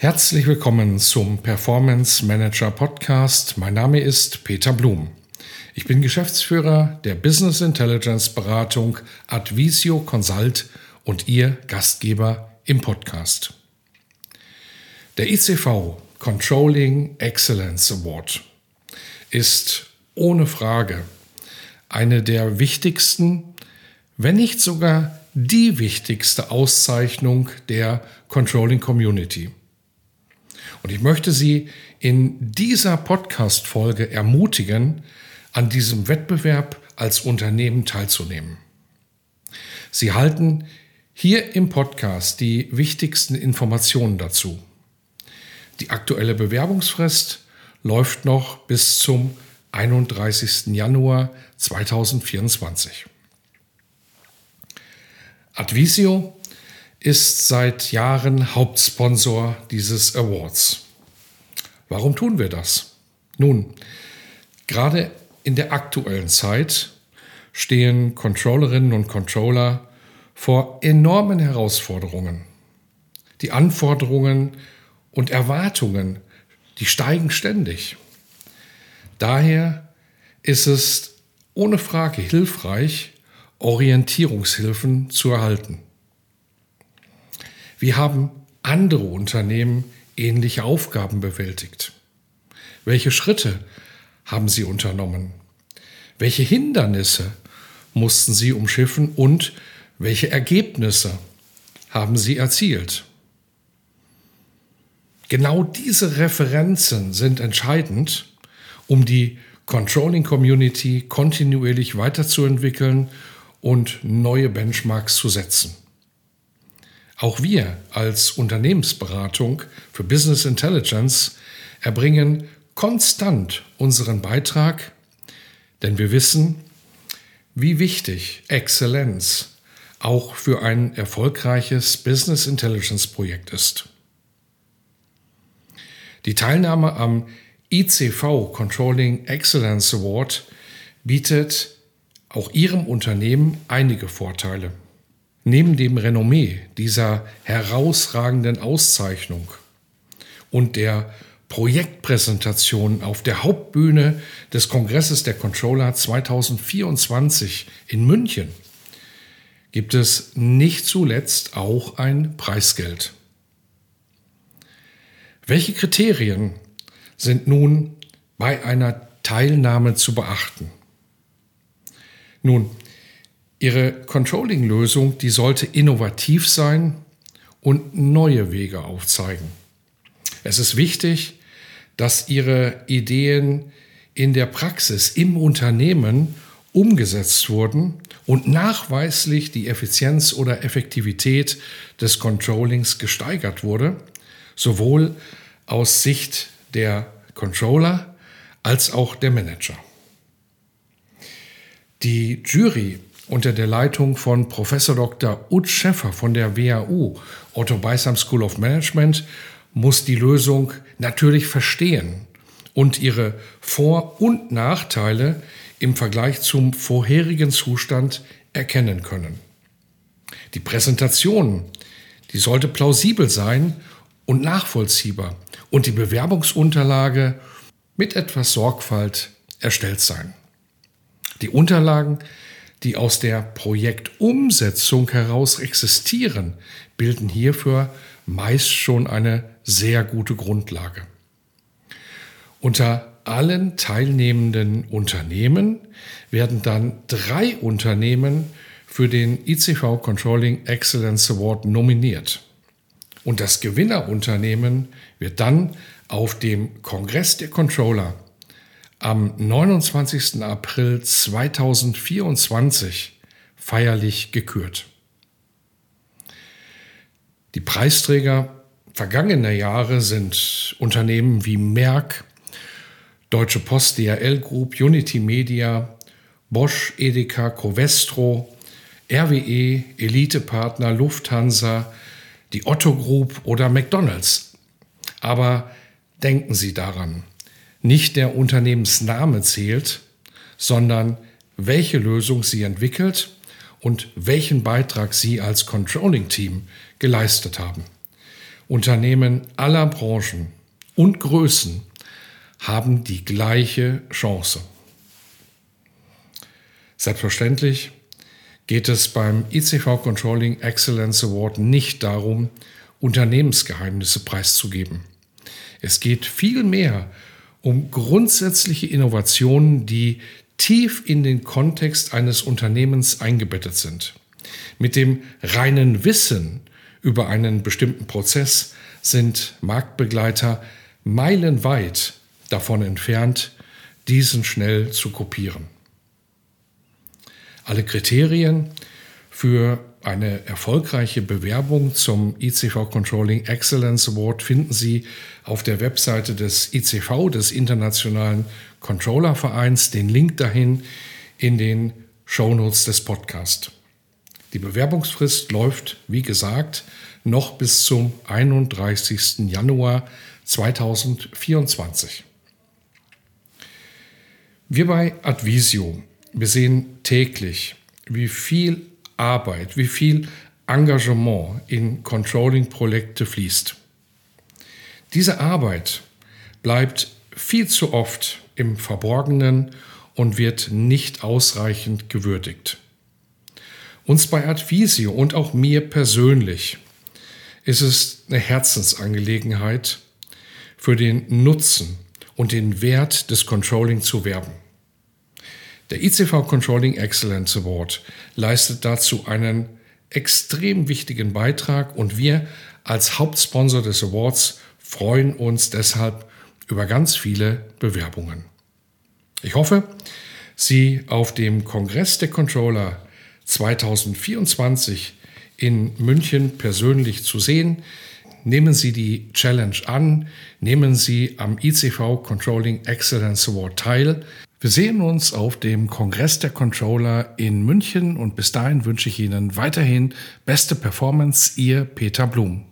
Herzlich willkommen zum Performance Manager Podcast. Mein Name ist Peter Blum. Ich bin Geschäftsführer der Business Intelligence Beratung Advisio Consult und Ihr Gastgeber im Podcast. Der ICV Controlling Excellence Award ist ohne Frage eine der wichtigsten, wenn nicht sogar die wichtigste Auszeichnung der Controlling Community. Und ich möchte Sie in dieser Podcast-Folge ermutigen, an diesem Wettbewerb als Unternehmen teilzunehmen. Sie halten hier im Podcast die wichtigsten Informationen dazu. Die aktuelle Bewerbungsfrist läuft noch bis zum 31. Januar 2024. Advisio ist seit Jahren Hauptsponsor dieses Awards. Warum tun wir das? Nun, gerade in der aktuellen Zeit stehen Controllerinnen und Controller vor enormen Herausforderungen. Die Anforderungen und Erwartungen, die steigen ständig. Daher ist es ohne Frage hilfreich, Orientierungshilfen zu erhalten. Wie haben andere Unternehmen ähnliche Aufgaben bewältigt? Welche Schritte haben sie unternommen? Welche Hindernisse mussten sie umschiffen und welche Ergebnisse haben sie erzielt? Genau diese Referenzen sind entscheidend, um die Controlling Community kontinuierlich weiterzuentwickeln und neue Benchmarks zu setzen. Auch wir als Unternehmensberatung für Business Intelligence erbringen konstant unseren Beitrag, denn wir wissen, wie wichtig Exzellenz auch für ein erfolgreiches Business Intelligence Projekt ist. Die Teilnahme am ICV Controlling Excellence Award bietet auch Ihrem Unternehmen einige Vorteile. Neben dem Renommee dieser herausragenden Auszeichnung und der Projektpräsentation auf der Hauptbühne des Kongresses der Controller 2024 in München gibt es nicht zuletzt auch ein Preisgeld. Welche Kriterien sind nun bei einer Teilnahme zu beachten? Nun, Ihre Controlling-Lösung, die sollte innovativ sein und neue Wege aufzeigen. Es ist wichtig, dass Ihre Ideen in der Praxis im Unternehmen umgesetzt wurden und nachweislich die Effizienz oder Effektivität des Controllings gesteigert wurde, sowohl aus Sicht der Controller als auch der Manager. Die Jury unter der Leitung von Professor Dr. Ut Schäffer von der WHU, Otto Beisam School of Management, muss die Lösung natürlich verstehen und ihre Vor- und Nachteile im Vergleich zum vorherigen Zustand erkennen können. Die Präsentation, die sollte plausibel sein und nachvollziehbar und die Bewerbungsunterlage mit etwas Sorgfalt erstellt sein. Die Unterlagen die aus der Projektumsetzung heraus existieren, bilden hierfür meist schon eine sehr gute Grundlage. Unter allen teilnehmenden Unternehmen werden dann drei Unternehmen für den ICV Controlling Excellence Award nominiert. Und das Gewinnerunternehmen wird dann auf dem Kongress der Controller am 29. April 2024 feierlich gekürt. Die Preisträger vergangener Jahre sind Unternehmen wie Merck, Deutsche Post DHL Group, Unity Media, Bosch, Edeka, Covestro, RWE, Elitepartner, Lufthansa, die Otto Group oder McDonald's. Aber denken Sie daran, nicht der Unternehmensname zählt, sondern welche Lösung Sie entwickelt und welchen Beitrag Sie als Controlling-Team geleistet haben. Unternehmen aller Branchen und Größen haben die gleiche Chance. Selbstverständlich geht es beim ICV Controlling Excellence Award nicht darum, Unternehmensgeheimnisse preiszugeben. Es geht vielmehr um grundsätzliche Innovationen, die tief in den Kontext eines Unternehmens eingebettet sind. Mit dem reinen Wissen über einen bestimmten Prozess sind Marktbegleiter meilenweit davon entfernt, diesen schnell zu kopieren. Alle Kriterien für eine erfolgreiche Bewerbung zum ICV Controlling Excellence Award finden Sie auf der Webseite des ICV, des Internationalen Controller Vereins, den Link dahin in den Shownotes des Podcasts. Die Bewerbungsfrist läuft, wie gesagt, noch bis zum 31. Januar 2024. Wir bei Advisio, wir sehen täglich, wie viel Arbeit, wie viel Engagement in Controlling-Projekte fließt. Diese Arbeit bleibt viel zu oft im Verborgenen und wird nicht ausreichend gewürdigt. Uns bei Advisio und auch mir persönlich ist es eine Herzensangelegenheit, für den Nutzen und den Wert des Controlling zu werben. Der ICV Controlling Excellence Award leistet dazu einen extrem wichtigen Beitrag und wir als Hauptsponsor des Awards freuen uns deshalb über ganz viele Bewerbungen. Ich hoffe, Sie auf dem Kongress der Controller 2024 in München persönlich zu sehen. Nehmen Sie die Challenge an, nehmen Sie am ICV Controlling Excellence Award teil. Wir sehen uns auf dem Kongress der Controller in München und bis dahin wünsche ich Ihnen weiterhin beste Performance, Ihr Peter Blum.